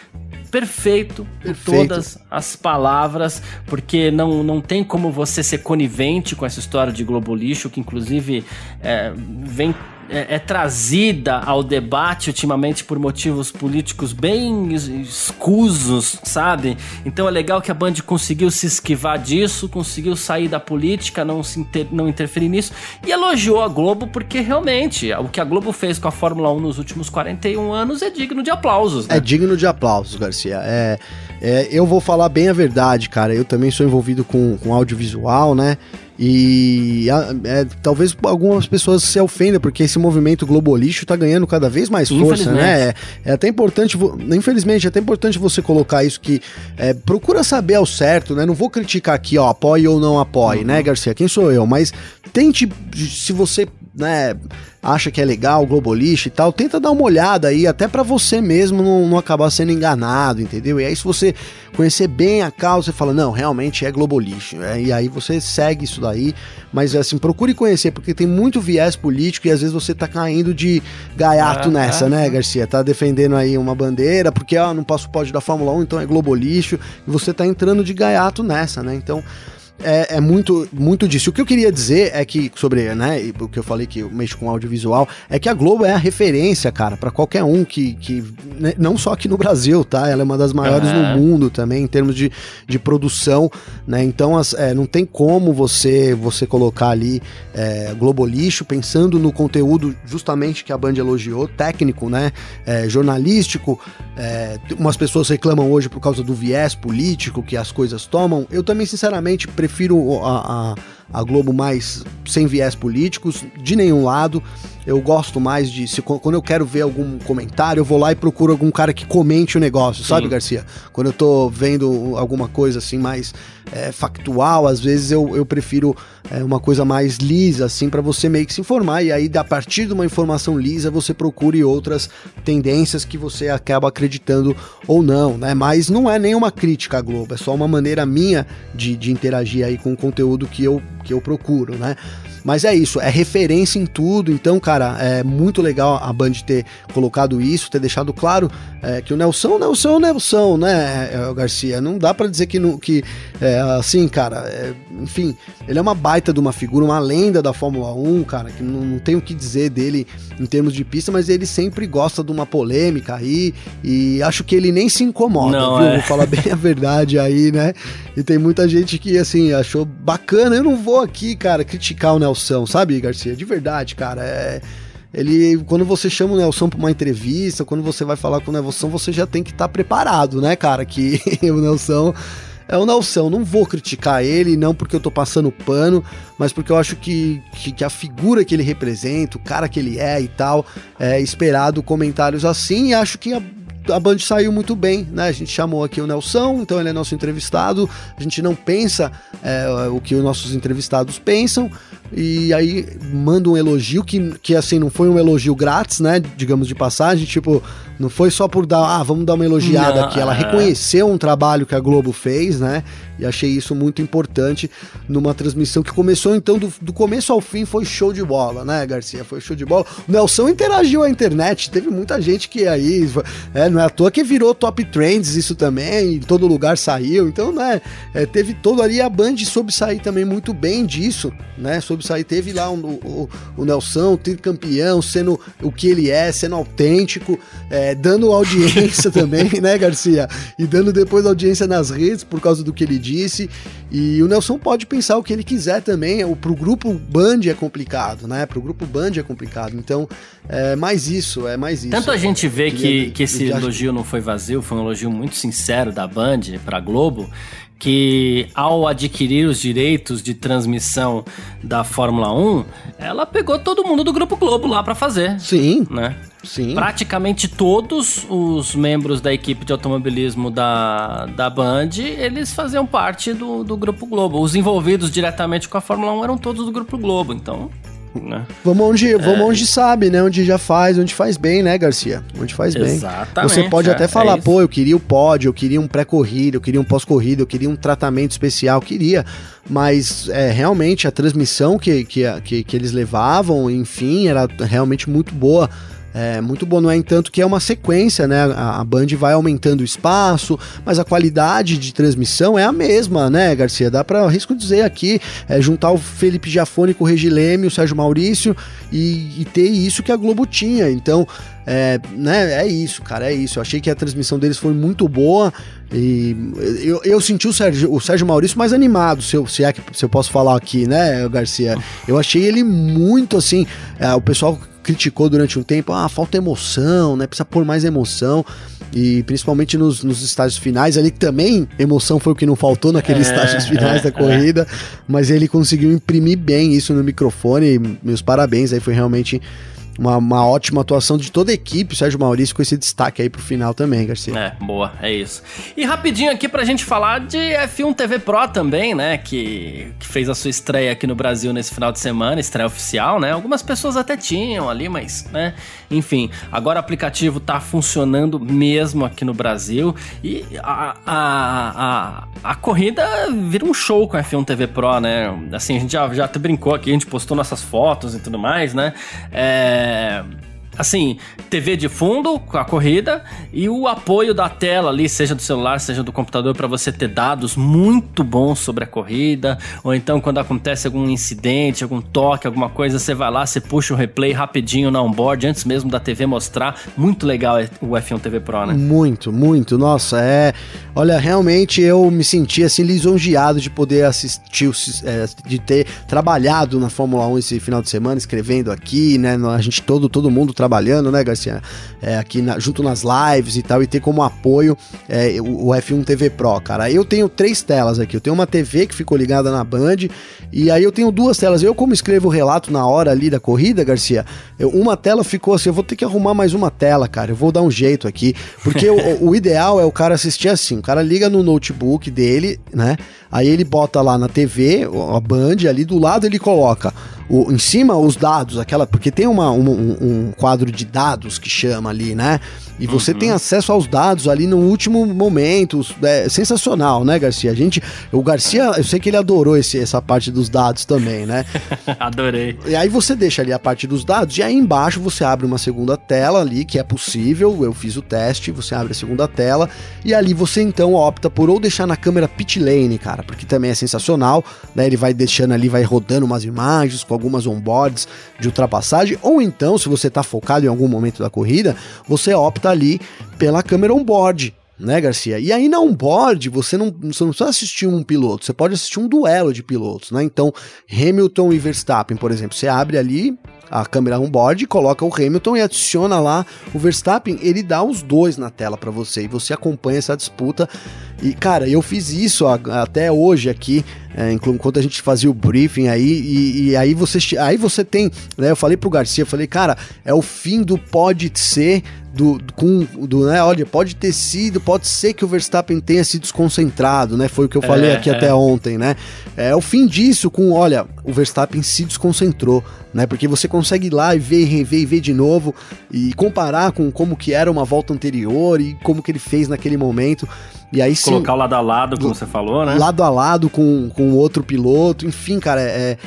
perfeito, perfeito. todas as palavras, porque não, não tem como você ser conivente com essa história de Globo Lixo, que inclusive é, vem é, é, trazida ao debate ultimamente por motivos políticos bem escusos, sabe? Então é legal que a Band conseguiu se esquivar disso, conseguiu sair da política, não, se inter, não interferir nisso e elogiou a Globo porque realmente o que a Globo fez com a Fórmula 1 nos últimos 41 anos é digno de aplausos. Né? É digno de aplausos, Garcia. É, é, eu vou falar bem a verdade, cara. Eu também sou envolvido com, com audiovisual, né? E é, talvez algumas pessoas se ofendam, porque esse movimento globalista está ganhando cada vez mais força, né? É, é, até importante, infelizmente, é até importante você colocar isso que é, procura saber ao certo, né? Não vou criticar aqui, ó, apoie ou não apoie, né, uhum. né, Garcia? Quem sou eu? Mas tente, se você né, acha que é legal, globalista e tal, tenta dar uma olhada aí, até para você mesmo não, não, acabar sendo enganado, entendeu? E aí, se você conhecer bem a causa, você fala, não, realmente é globalista. É, e aí você segue isso daí, mas assim, procure conhecer, porque tem muito viés político e às vezes você tá caindo de gaiato nessa, né, Garcia? Tá defendendo aí uma bandeira, porque ó, não passo pode da Fórmula 1, então é globalista, e você tá entrando de gaiato nessa, né? Então é, é, muito, muito disso. O que eu queria dizer é que, sobre, né, o que eu falei que eu mexo com audiovisual, é que a Globo é a referência, cara, para qualquer um que, que né, não só aqui no Brasil, tá? Ela é uma das maiores uhum. no mundo também, em termos de, de produção, né? Então, as, é, não tem como você, você colocar ali é, Globo Lixo pensando no conteúdo justamente que a Band elogiou, técnico, né? É, jornalístico. É, umas pessoas reclamam hoje por causa do viés político que as coisas tomam. Eu também, sinceramente, prefiro prefiro a, a, a Globo mais sem viés políticos, de nenhum lado. Eu gosto mais de. Se, quando eu quero ver algum comentário, eu vou lá e procuro algum cara que comente o negócio, Sim. sabe, Garcia? Quando eu tô vendo alguma coisa assim mais é, factual, às vezes eu, eu prefiro é, uma coisa mais lisa, assim, para você meio que se informar. E aí, a partir de uma informação lisa, você procure outras tendências que você acaba acreditando ou não, né? Mas não é nenhuma crítica à Globo, é só uma maneira minha de, de interagir aí com o conteúdo que eu, que eu procuro, né? Mas é isso, é referência em tudo. Então, cara, é muito legal a Band ter colocado isso, ter deixado claro é, que o Nelson, Nelson é Nelson, né, é, Garcia? Não dá para dizer que, não, que é, assim, cara, é, enfim, ele é uma baita de uma figura, uma lenda da Fórmula 1, cara, que não, não tem o que dizer dele em termos de pista, mas ele sempre gosta de uma polêmica aí e acho que ele nem se incomoda, não, viu? É. Vou falar bem a verdade aí, né? E tem muita gente que, assim, achou bacana. Eu não vou aqui, cara, criticar o Nelson Nelson, sabe, Garcia? De verdade, cara. É, ele, quando você chama o Nelson para uma entrevista, quando você vai falar com o Nelson, você já tem que estar tá preparado, né, cara? Que (laughs) o Nelson é o Nelson. Não vou criticar ele, não porque eu tô passando pano, mas porque eu acho que, que, que, a figura que ele representa, o cara que ele é e tal, é esperado comentários assim. E acho que a, a Band saiu muito bem, né? A gente chamou aqui o Nelson, então ele é nosso entrevistado. A gente não pensa é, o que os nossos entrevistados pensam, e aí manda um elogio que, que assim não foi um elogio grátis, né? Digamos de passagem, tipo, não foi só por dar, ah, vamos dar uma elogiada Não, aqui. Ela é. reconheceu um trabalho que a Globo fez, né? E achei isso muito importante numa transmissão que começou, então, do, do começo ao fim foi show de bola, né, Garcia? Foi show de bola. O Nelson interagiu à internet, teve muita gente que aí, é, não é à toa que virou top trends isso também, em todo lugar saiu, então, né, é, teve todo ali, a Band soube sair também muito bem disso, né, soube sair, teve lá um, o, o Nelson, tricampeão, sendo o que ele é, sendo autêntico, é, dando audiência (laughs) também, né, Garcia? E dando depois audiência nas redes por causa do que ele disse. E o Nelson pode pensar o que ele quiser também. O, pro grupo Band é complicado, né? Pro grupo Band é complicado. Então, é mais isso, é mais isso. Tanto a gente vê que, que esse elogio não foi vazio, foi um elogio muito sincero da Band pra Globo, que ao adquirir os direitos de transmissão da Fórmula 1, ela pegou todo mundo do Grupo Globo lá pra fazer, Sim, né? sim. Praticamente todos os membros da equipe de automobilismo da, da Band, eles faziam parte do, do Grupo Globo. Os envolvidos diretamente com a Fórmula 1 eram todos do Grupo Globo, então... Né? Vamos onde, É. vamos onde sabe, né? Onde já faz, onde faz bem, né, Garcia? Onde faz bem. Exatamente, Você pode até é falar, pô, eu queria o pódio, eu queria um pré-corrida, eu queria um pós-corrida, eu queria um tratamento especial, queria. Mas é, realmente a transmissão que, que, que, que eles levavam, enfim, era realmente muito boa. É muito bom, não é entanto que é uma sequência, né? A, a Band vai aumentando o espaço, mas a qualidade de transmissão é a mesma, né, Garcia? Dá para risco dizer aqui, é, juntar o Felipe Giafone com o Regi Leme, o Sérgio Maurício e, e ter isso que a Globo tinha. Então, é, né, é isso, cara, é isso. Eu achei que a transmissão deles foi muito boa e eu, eu senti o Sérgio, o Sérgio Maurício mais animado, se eu, se é que se eu posso falar aqui, né, Garcia? Eu achei ele muito assim. é, o pessoal criticou durante um tempo, ah, falta emoção, né? Precisa pôr mais emoção. E principalmente nos, nos estágios finais ali, que também emoção foi o que não faltou naqueles É, estágios finais é, da corrida, mas ele conseguiu imprimir bem isso no microfone. e meus parabéns, aí foi realmente uma, uma ótima atuação de toda a equipe, Sérgio Maurício com esse destaque aí pro final também, Garcia. É, boa, é isso. E rapidinho aqui pra gente falar de F1 TV Pro também, né? Que, que fez a sua estreia aqui no Brasil nesse final de semana, estreia oficial, né? Algumas pessoas até tinham ali, mas, né? Enfim, agora o aplicativo tá funcionando mesmo aqui no Brasil e a, a, a, a corrida vira um show com a F1 TV Pro, né? Assim, a gente já, já até brincou aqui, a gente postou nossas fotos e tudo mais, né? É assim, TV de fundo com a corrida e o apoio da tela ali, seja do celular, seja do computador, para você ter dados muito bons sobre a corrida, ou então quando acontece algum incidente, algum toque, alguma coisa, você vai lá, você puxa o replay rapidinho na onboard, antes mesmo da TV mostrar. Muito legal o F1 TV Pro, né? Muito, muito. Nossa, é. Olha, realmente eu me senti assim lisonjeado de poder assistir, é, de ter trabalhado na Fórmula 1 esse final de semana, escrevendo aqui, né? A gente todo, todo mundo trabalhando, né, Garcia? É, aqui na- junto nas lives e tal, e ter como apoio é, o, o F1 TV Pro, cara. Eu tenho três telas aqui. Eu tenho uma TV que ficou ligada na Band, e aí eu tenho duas telas. Eu, como escrevo o relato na hora ali da corrida, Garcia, eu- uma tela ficou assim, eu vou ter que arrumar mais uma tela, cara. Eu vou dar um jeito aqui. Porque o, o ideal é o cara assistir assim. O cara liga no notebook dele, né? Aí ele bota lá na TV, a Band, ali do lado ele coloca o, em cima os dados, aquela. Porque tem uma, um, um- quadro de dados que chama ali, né? E você tem acesso aos dados ali no último momento. É sensacional, né, Garcia? A gente. O Garcia, eu sei que ele adorou esse, essa parte dos dados também, né? (laughs) Adorei. E aí você deixa ali a parte dos dados e aí embaixo você abre uma segunda tela ali, que é possível, eu fiz o teste, você abre a segunda tela e ali você então opta por ou deixar na câmera pit lane, cara, porque também é sensacional, né? Ele vai deixando ali, vai rodando umas imagens com algumas onboards de ultrapassagem, ou então, se você tá focado em algum momento da corrida, você opta ali pela câmera onboard, né, Garcia? E aí na onboard você não, você não precisa assistir um piloto, você pode assistir um duelo de pilotos, né? Então, Hamilton e Verstappen, por exemplo, você abre ali a câmera onboard, coloca o Hamilton e adiciona lá o Verstappen, ele dá os dois na tela para você e você acompanha essa disputa. E cara, eu fiz isso até hoje aqui, é, enquanto a gente fazia o briefing aí, e, e aí você aí você tem, né, eu falei pro Garcia, eu falei, cara, é o fim do pode ser do, com, do, né, olha, pode ter sido, pode ser que o Verstappen tenha se desconcentrado, né? Foi o que eu falei é, aqui é. até ontem, né? É o fim disso com, olha, o Verstappen se desconcentrou, né? Porque você consegue ir lá e ver, rever e ver de novo e comparar com como que era uma volta anterior e como que ele fez naquele momento. E aí sim. Colocar o lado a lado, como você falou, né? Lado a lado com, com outro piloto, enfim, cara, é, é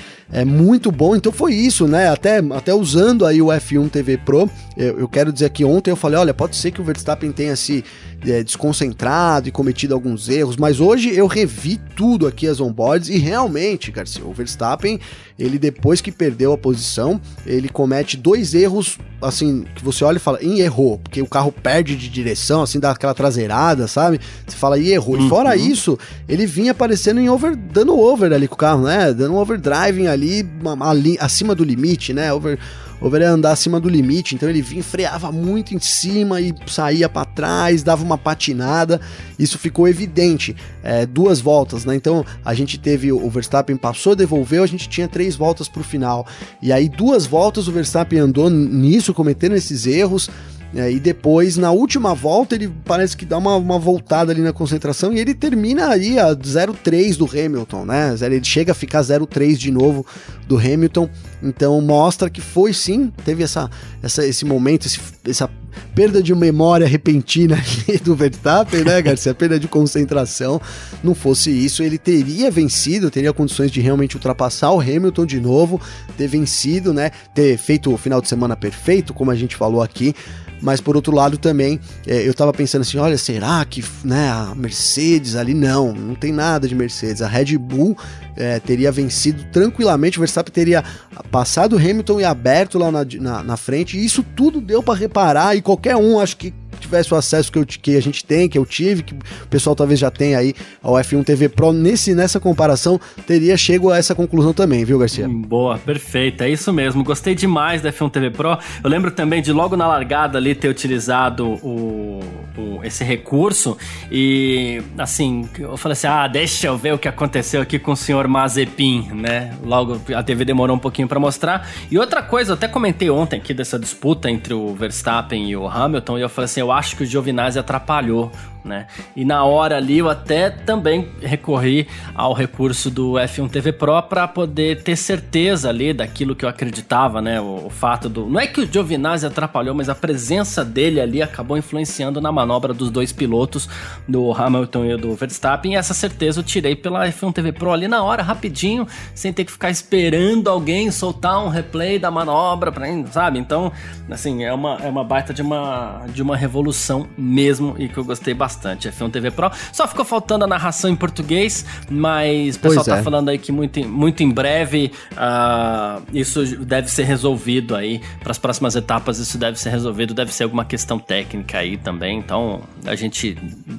muito bom. Então foi isso, né? Até, até usando aí o F1 TV Pro, eu, eu quero dizer que ontem eu falei: olha, pode ser que o Verstappen tenha se é, desconcentrado e cometido alguns erros, mas hoje eu revi tudo aqui as onboards e realmente, Garcia, o Verstappen, ele depois que perdeu a posição, ele comete dois erros, assim, que você olha e fala, em errou, porque o carro perde de direção, assim, dá aquela traseirada, sabe? Você fala, e errou. Uhum. E fora isso, ele vinha aparecendo em over, dando over ali com o carro, né? Dando um overdriving ali, ali acima do limite, né? Over over é andar acima do limite, então ele vinha, freava muito em cima e saía para trás, dava uma patinada. Isso ficou evidente. É, duas voltas, né? Então a gente teve o Verstappen passou, devolveu, a gente tinha três voltas para o final. E aí, duas voltas, o Verstappen andou nisso, cometendo esses erros. É, e depois, na última volta, ele parece que dá uma, uma voltada ali na concentração e ele termina aí a 0,3 do Hamilton, né? Ele chega a ficar 0,3 de novo do Hamilton. Então mostra que foi sim, teve essa, essa, esse momento, esse, essa perda de memória repentina do Verstappen, né, Garcia? Perda de concentração. Não fosse isso, ele teria vencido, teria condições de realmente ultrapassar o Hamilton de novo, ter vencido, né? Ter feito o final de semana perfeito, como a gente falou aqui mas por outro lado também é, eu tava pensando assim, olha, será que né, a Mercedes ali não, não tem nada de Mercedes, a Red Bull é, teria vencido tranquilamente, o Verstappen teria passado o Hamilton e aberto lá na, na, na frente, e isso tudo deu para reparar qualquer um acho que tivesse o acesso que, eu, que a gente tem, que eu tive, que o pessoal talvez já tenha aí ao F1 TV Pro, nesse, nessa comparação, teria chego a essa conclusão também, viu, Garcia? Hum, boa, perfeito, é isso mesmo. Gostei demais da F1 TV Pro. Eu lembro também de logo na largada ali ter utilizado o, o, esse recurso e, assim, eu falei assim: ah, deixa eu ver o que aconteceu aqui com o senhor Mazepin, né? Logo a TV demorou um pouquinho para mostrar. E outra coisa, eu até comentei ontem aqui dessa disputa entre o Verstappen e o Hamilton e eu falei assim: eu acho que o Giovinazzi atrapalhou né? E na hora ali eu até também recorri ao recurso do F1 TV Pro para poder ter certeza ali daquilo que eu acreditava, né? O, o, fato do. Não é que o Giovinazzi atrapalhou, mas a presença dele ali acabou influenciando na manobra dos dois pilotos, do Hamilton e do Verstappen. E essa certeza eu tirei pela F1 TV Pro ali na hora, rapidinho, sem ter que ficar esperando alguém soltar um replay da manobra, pra, sabe? Então, assim, é uma, é uma baita de uma, de uma revolução mesmo e que eu gostei bastante bastante. F1 TV Pro. Só ficou faltando a narração em português, mas o pessoal tá é. falando aí que muito, muito em breve uh, isso deve ser resolvido aí. Para as próximas etapas, isso deve ser resolvido. Deve ser alguma questão técnica aí também. Então a gente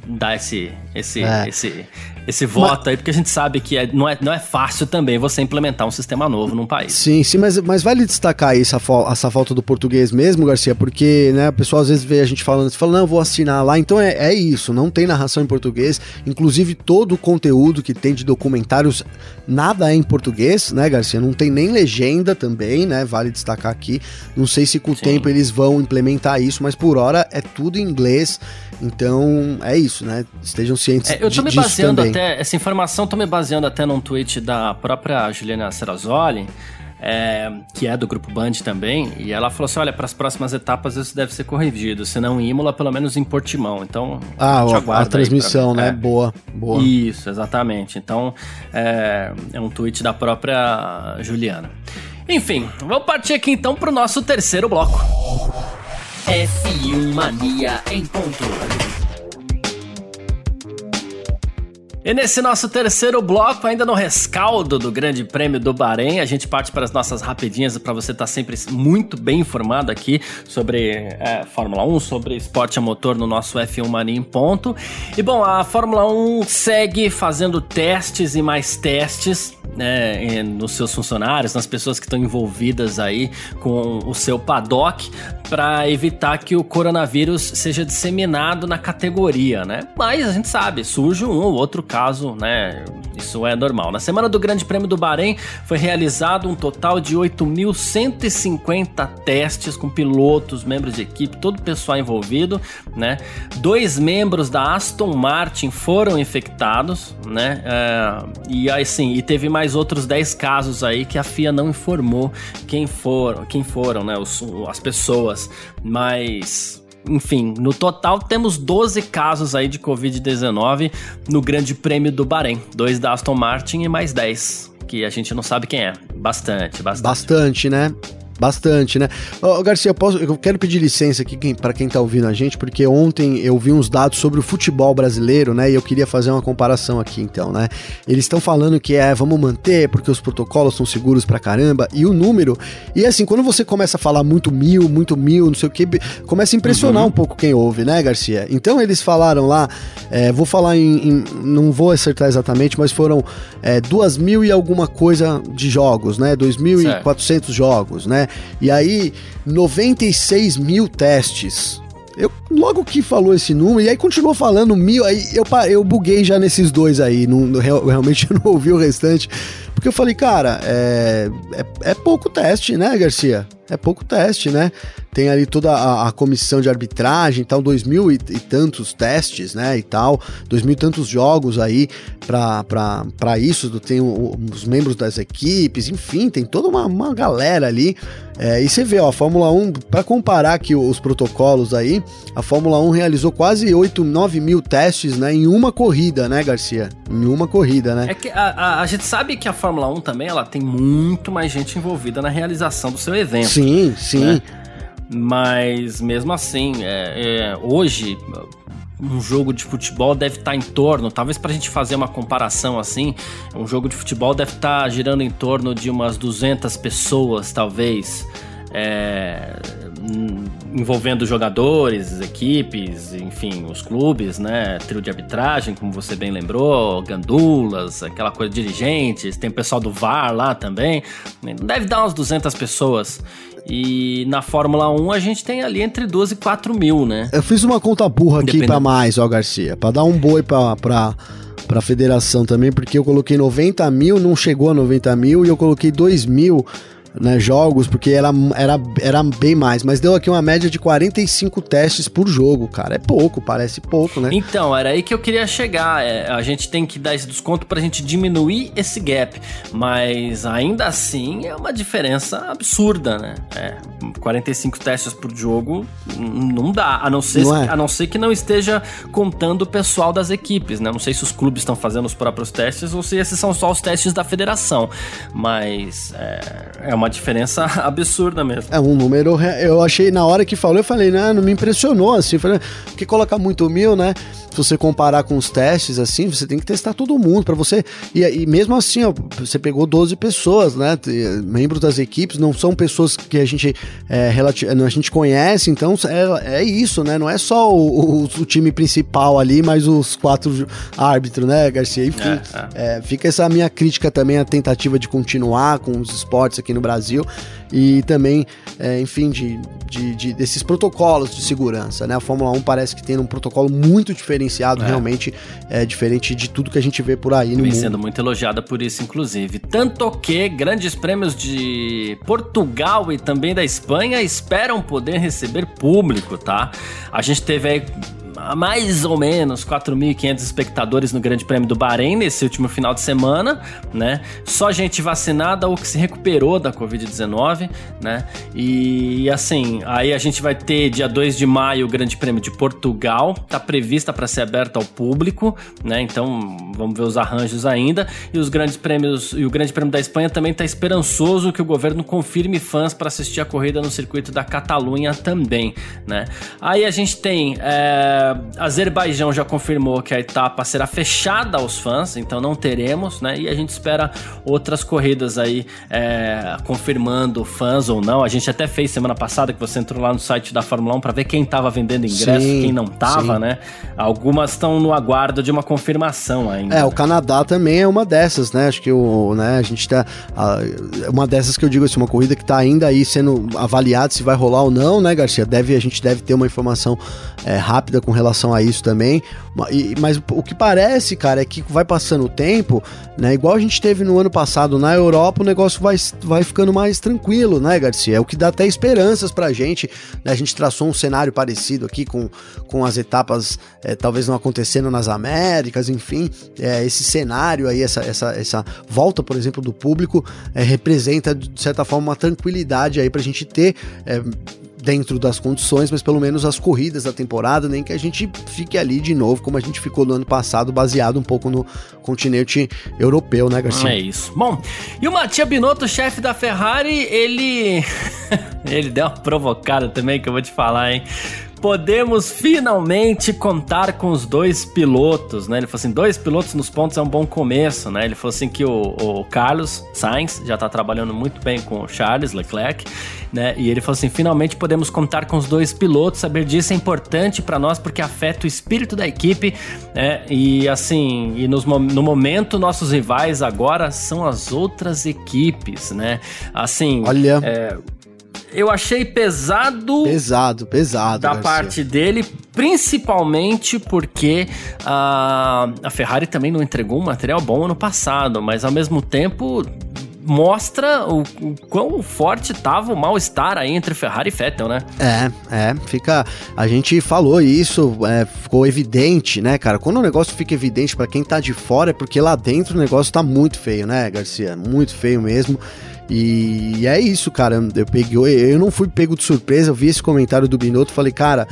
dá esse, esse, é. esse, esse voto mas... aí, porque a gente sabe que é, não, é, não é fácil também você implementar um sistema novo num país. Sim, sim, mas, mas vale destacar essa, essa falta do português mesmo, Garcia, porque né, o pessoal às vezes vê a gente falando, fala, não, vou assinar lá. Então é, é isso, não tem narração em português. Inclusive, todo o conteúdo que tem de documentários, nada é em português, né, Garcia? Não tem nem legenda também, né? Vale destacar aqui. Não sei se com o sim. tempo eles vão implementar isso, mas por hora é tudo em inglês. Então é isso, né? Estejam cientes é, eu tô me baseando até, essa informação tô me baseando até num tweet da própria Juliana Serrazoli, é, que é do Grupo Band também, e ela falou assim: olha, para as próximas etapas isso deve ser corrigido, se não em Imola, pelo menos em Portimão. Então, ah, a, a transmissão, né? É. Boa, boa. Isso, exatamente. Então, é, é um tweet da própria Juliana. Enfim, vamos partir aqui então para o nosso terceiro bloco. F1 Mania em ponto. E nesse nosso terceiro bloco, ainda no rescaldo do Grande Prêmio do Bahrein, a gente parte para as nossas rapidinhas para você estar tá sempre muito bem informado aqui sobre é, Fórmula 1, sobre esporte a motor no nosso F1 Mania em ponto. E bom, a Fórmula 1 segue fazendo testes e mais testes né, nos seus funcionários, nas pessoas que estão envolvidas aí com o seu paddock, para evitar que o coronavírus seja disseminado na categoria, né? Mas a gente sabe, surge um ou outro caso, né? Isso é normal. Na semana do Grande Prêmio do Bahrein foi realizado um total de 8.150 testes com pilotos, membros de equipe, todo o pessoal envolvido, né? Dois membros da Aston Martin foram infectados, né? É, e assim, e teve mais outros 10 casos aí que a FIA não informou quem foram, quem foram, né? Os, as pessoas mas enfim, no total temos 12 casos aí de Covid-19 no Grande Prêmio do Bahrein. Dois da Aston Martin e mais 10, que a gente não sabe quem é. Bastante, bastante. Bastante, né? Bastante, né? Ô, Garcia, eu, posso, eu quero pedir licença aqui para quem tá ouvindo a gente, porque ontem eu vi uns dados sobre o futebol brasileiro, né? E eu queria fazer uma comparação aqui, então, né? Eles estão falando que é, vamos manter, porque os protocolos são seguros pra caramba, e o número. E assim, quando você começa a falar muito mil, muito mil, não sei o que, começa a impressionar uhum. um pouco quem ouve, né, Garcia? Então eles falaram lá, é, vou falar em, em, Não vou acertar exatamente, mas foram é, duas mil e alguma coisa de jogos, né? 2.400 jogos, né? E aí, 96 mil testes. Eu logo que falou esse número, e aí continuou falando mil, aí eu, eu buguei já nesses dois aí, não, realmente (laughs) eu não ouvi o restante. Porque eu falei, cara, é, é, é pouco teste, né, Garcia? É pouco teste, né? tem ali toda a, a comissão de arbitragem, tal, dois mil e, e, tantos testes, né, e tal, dois mil e tantos jogos aí para isso, tem o, os membros das equipes, enfim, tem toda uma, uma galera ali, é, e você vê, ó, a Fórmula 1, para comparar aqui os protocolos aí, a Fórmula 1 realizou quase 8, 9 mil testes, né, em uma corrida, né, Garcia? Em uma corrida, né? É que a, a, a gente sabe que a Fórmula 1 também, ela tem muito mais gente envolvida na realização do seu evento. Sim, sim. Né? Mas mesmo assim, é, é, hoje um jogo de futebol deve estar em torno, talvez para a gente fazer uma comparação assim, um jogo de futebol deve estar girando em torno de umas 200 pessoas, talvez, é, envolvendo jogadores, equipes, enfim, os clubes, né? Trio de arbitragem, como você bem lembrou, gandulas, aquela coisa, dirigentes, tem o pessoal do VAR lá também. Deve dar umas 200 pessoas. E na Fórmula 1 a gente tem ali entre 12 e 4 mil, né? Eu fiz uma conta burra aqui para mais, ó, Garcia, para dar um boi pra, pra, pra federação também, porque eu coloquei 90 mil, não chegou a 90 mil, e eu coloquei 2 mil né, jogos, porque era, era, era bem mais, mas deu aqui uma média de 45 testes por jogo, cara. É pouco, parece pouco, né? Então, era aí que eu queria chegar. É, a gente tem que dar esse desconto pra gente diminuir esse gap, mas ainda assim é uma diferença absurda, né? É, 45 testes por jogo não dá, a não ser, não é. a não ser que não esteja contando o pessoal das equipes, né? Não sei se os clubes estão fazendo os próprios testes ou se esses são só os testes da federação, mas é, é uma diferença (laughs) absurda mesmo. É um número. Eu achei, na hora que falou, eu falei, não, não me impressionou assim. Falei, porque colocar muito mil, né? Se você comparar com os testes, assim, você tem que testar todo mundo para você. E, e, mesmo assim, ó, você pegou 12 pessoas, né? Membros das equipes, não são pessoas que a gente, é, a gente conhece, então é, é isso, né? Não é só o, o, o, time principal ali, mas os quatro árbitros, né, Garcia? Enfim, é, é. é, fica essa minha crítica também, a tentativa de continuar com os esportes aqui no Brasil Brasil e também, é, enfim, de, de, de, desses protocolos de segurança, né? A Fórmula 1 parece que tem um protocolo muito diferenciado, é. realmente é diferente de tudo que a gente vê por aí no Vem mundo. sendo muito elogiada por isso, inclusive. Tanto que grandes prêmios de Portugal e também da Espanha esperam poder receber público, tá? A gente teve aí mais ou menos 4.500 espectadores no Grande Prêmio do Bahrein nesse último final de semana, né? Só gente vacinada ou que se recuperou da Covid-19, né? E assim, aí a gente vai ter dia 2 de maio o Grande Prêmio de Portugal, tá prevista para ser aberta ao público, né? Então, vamos ver os arranjos ainda. E os grandes prêmios e o Grande Prêmio da Espanha também tá esperançoso que o governo confirme fãs para assistir a corrida no circuito da Catalunha também, né? Aí a gente tem é Azerbaijão já confirmou que a etapa será fechada aos fãs, então não teremos, né? E a gente espera outras corridas aí é, confirmando fãs ou não. A gente até fez semana passada que você entrou lá no site da Fórmula 1 para ver quem tava vendendo ingresso, sim, quem não tava, sim. né? Algumas estão no aguardo de uma confirmação ainda. É, o Canadá também é uma dessas, né? Acho que o, né, a gente tá. uma dessas que eu digo assim, uma corrida que tá ainda aí sendo avaliada se vai rolar ou não, né, Garcia? Deve, a gente deve ter uma informação é, rápida com relação a isso também. Mas o que parece, cara, é que vai passando o tempo, né? Igual a gente teve no ano passado na Europa, o negócio vai, vai ficando mais tranquilo, né, Garcia? É o que dá até esperanças pra gente. Né? A gente traçou um cenário parecido aqui com, com as etapas é, talvez não acontecendo nas Américas, enfim. É, esse cenário aí, essa, essa, essa volta, por exemplo, do público, é, representa, de certa forma, uma tranquilidade aí pra gente ter é, dentro das condições, mas pelo menos as corridas da temporada, nem que a gente fique ali de novo, como a gente ficou no ano passado, baseado um pouco no continente europeu, né, Garcia? É isso. Bom, e o Mattia Binotto, chefe da Ferrari, ele. (laughs) ele deu uma provocada também, que eu vou te falar, hein? Podemos finalmente contar com os dois pilotos, né? Ele falou assim, dois pilotos nos pontos é um bom começo, né? Ele falou assim que o, o Carlos Sainz já tá trabalhando muito bem com o Charles Leclerc, né? E ele falou assim, finalmente podemos contar com os dois pilotos, saber disso é importante para nós porque afeta o espírito da equipe, né? E assim, e nos, no momento nossos rivais agora são as outras equipes, né? Assim, olha... É, eu achei pesado. Pesado, pesado. Da Garcia. parte dele, principalmente porque a, a Ferrari também não entregou um material bom ano passado, mas ao mesmo tempo mostra o, o quão forte tava o mal-estar aí entre Ferrari e Vettel, né? É, é, fica. A gente falou isso, é, ficou evidente, né, cara? Quando o negócio fica evidente para quem tá de fora, é porque lá dentro o negócio tá muito feio, né, Garcia? Muito feio mesmo. E é isso, cara. Eu peguei, eu não fui pego de surpresa, eu vi esse comentário do Binotto, falei, cara,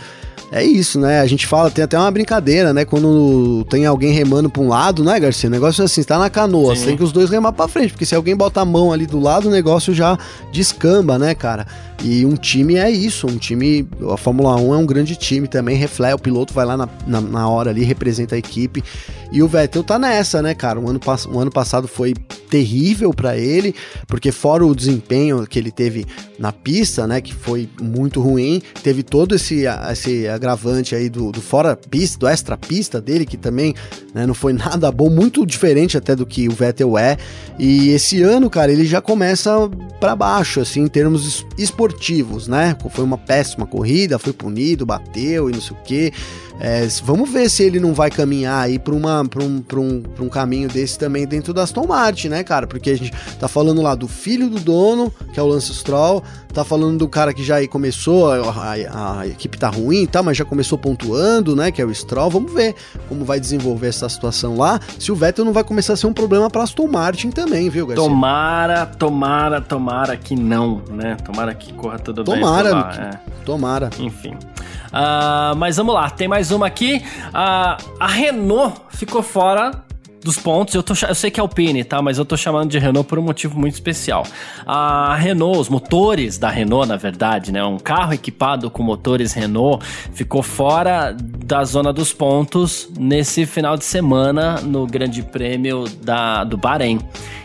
é isso, né? A gente fala, tem até uma brincadeira, né? Quando tem alguém remando pra um lado, né, Garcia? O negócio é assim, você tá na canoa, Sim. você tem que os dois remar pra frente, porque se alguém bota a mão ali do lado, o negócio já descamba, né, cara? E um time é isso, um time. A Fórmula 1 é um grande time também, reflete, o piloto vai lá na, na, na hora ali, representa a equipe. E o Vettel tá nessa, né, cara? Um ano, um ano passado foi terrível para ele, porque fora o desempenho que ele teve na pista, né, que foi muito ruim, teve todo esse, esse agravante aí do, do fora pista, do extra pista dele, que também né, não foi (laughs) nada bom, muito diferente até do que o Vettel é. E esse ano, cara, ele já começa para baixo, assim, em termos esportivos, né? Foi uma péssima corrida, foi punido, bateu e não sei o que. É, vamos ver se ele não vai caminhar aí para um, um, um caminho desse também dentro da Aston Martin, né, cara? Porque a gente tá falando lá do filho do dono, que é o Lance Stroll, tá falando do cara que já aí começou, a, a, a equipe tá ruim, tá, mas já começou pontuando, né, que é o Stroll. Vamos ver como vai desenvolver essa situação lá, se o Vettel não vai começar a ser um problema para Aston Martin também, viu, Garcia? Tomara, tomara, tomara que não, né? Tomara que corra tudo tomara, bem. Tomara, é. tomara. Enfim. Uh, mas vamos lá, tem mais uma aqui. Uh, a Renault ficou fora dos pontos, eu, tô, eu sei que é Alpine, tá? Mas eu tô chamando de Renault por um motivo muito especial. A Renault, os motores da Renault, na verdade, né? Um carro equipado com motores Renault ficou fora da zona dos pontos nesse final de semana no Grande Prêmio da, do Bahrein.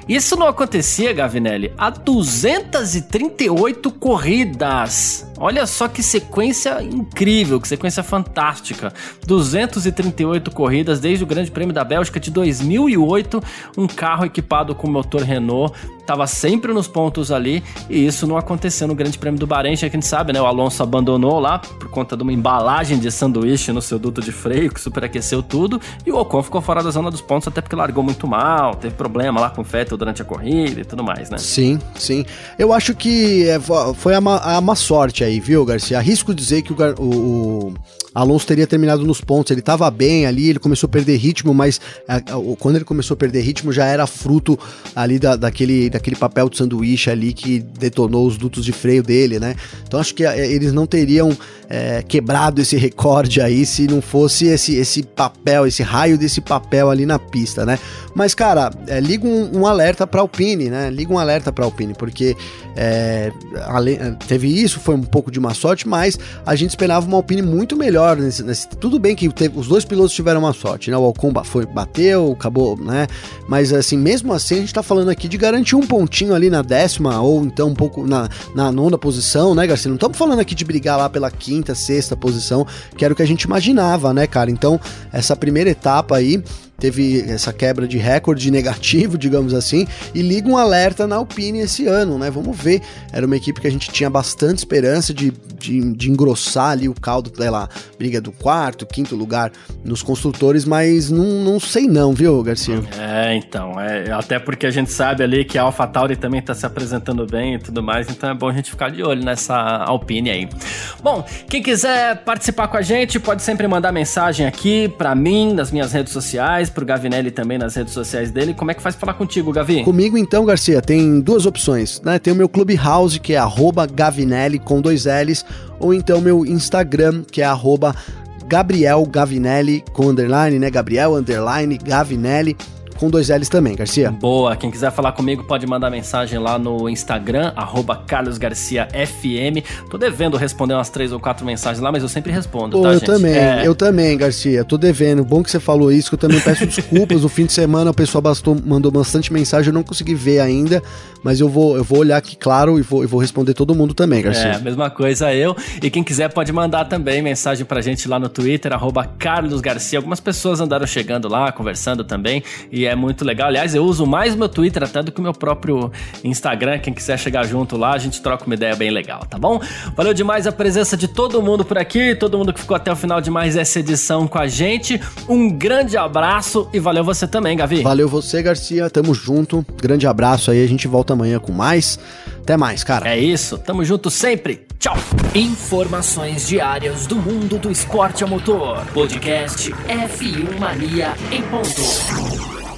Isso não acontecia, Gavinelli, há 238 corridas. Olha só que sequência incrível, que sequência fantástica. 238 corridas desde o Grande Prêmio da Bélgica de 2008, um carro equipado com motor Renault estava sempre nos pontos ali e isso não aconteceu no Grande Prêmio do Bahrein, já que a gente sabe, né? O Alonso abandonou lá por conta de uma embalagem de sanduíche no seu duto de freio que superaqueceu tudo e o Ocon ficou fora da zona dos pontos até porque largou muito mal, teve problema lá com o Vettel durante a corrida e tudo mais, né? Sim, sim. Eu acho que é, foi a má, a má sorte aí, viu, Garcia? Arrisco dizer que o, o, Alonso teria terminado nos pontos, ele estava bem ali, ele começou a perder ritmo, mas a, a, quando ele começou a perder ritmo já era fruto ali da, daquele, daquele papel de sanduíche ali que detonou os dutos de freio dele, né? Então acho que é, eles não teriam é, quebrado esse recorde aí se não fosse esse, esse papel, esse raio desse papel ali na pista, né? Mas, cara, é, liga um, um alerta para Alpine, né? Liga um alerta para Alpine, porque É, além, teve isso, foi um pouco de má sorte, mas a gente esperava uma Alpine muito melhor. Nesse, nesse, tudo bem que teve, os dois pilotos tiveram uma sorte, né? O Alcon foi, bateu, acabou, né? Mas assim, mesmo assim, a gente tá falando aqui de garantir um pontinho ali na décima, ou então um pouco na, na nona posição, né, Garcia? Não estamos falando aqui de brigar lá pela quinta, sexta posição, que era o que a gente imaginava, né, cara? Então, essa primeira etapa aí teve essa quebra de recorde negativo, (laughs) digamos assim, e liga um alerta na Alpine esse ano, né? Vamos ver. Era uma equipe que a gente tinha bastante esperança de, de, de engrossar ali o caldo, lá, briga do quarto, quinto lugar nos construtores, mas não, não sei não, viu, Garcia? É, então, é, até porque a gente sabe ali que a AlphaTauri também tá se apresentando bem e tudo mais, então é bom a gente ficar de olho nessa Alpine aí. Bom, quem quiser participar com a gente, pode sempre mandar mensagem aqui para mim, nas minhas redes sociais, pro Gavinelli também nas redes sociais dele. Como é que faz falar contigo, Gavi? Comigo então, Garcia, tem duas opções, né? Tem o meu Clubhouse, que é Gavinelli com dois L's, ou então meu Instagram, que é Gabriel Gavinelli com underline, né? Gabriel underline Gavinelli com dois L's também, Garcia. Boa, quem quiser falar comigo pode mandar mensagem lá no Instagram, carlosgarciafm. Tô devendo responder umas três ou quatro mensagens lá, mas eu sempre respondo, Pô, tá, eu gente? também, é... eu também, Garcia, tô devendo. Bom que você falou isso, que eu também peço (laughs) desculpas. no fim de semana o pessoal bastou, mandou bastante mensagem, eu não consegui ver ainda, mas eu vou, eu vou olhar aqui, claro, e vou, eu vou responder todo mundo também, Garcia. É, mesma coisa eu. E quem quiser pode mandar também mensagem pra gente lá no Twitter, arroba Carlos Garcia. Algumas pessoas andaram chegando lá, conversando também, e é muito legal. Aliás, eu uso mais o meu Twitter até do que o meu próprio Instagram. Quem quiser chegar junto lá, a gente troca uma ideia bem legal, tá bom? Valeu demais a presença de todo mundo por aqui, todo mundo que ficou até o final de mais essa edição com a gente. Um grande abraço e valeu você também, Gavi. Valeu você, Garcia. Tamo junto. Grande abraço aí. A gente volta amanhã com mais. Até mais, cara. É isso. Tamo junto sempre. Tchau. Informações diárias do mundo do esporte a motor. Podcast F1 Mania em ponto.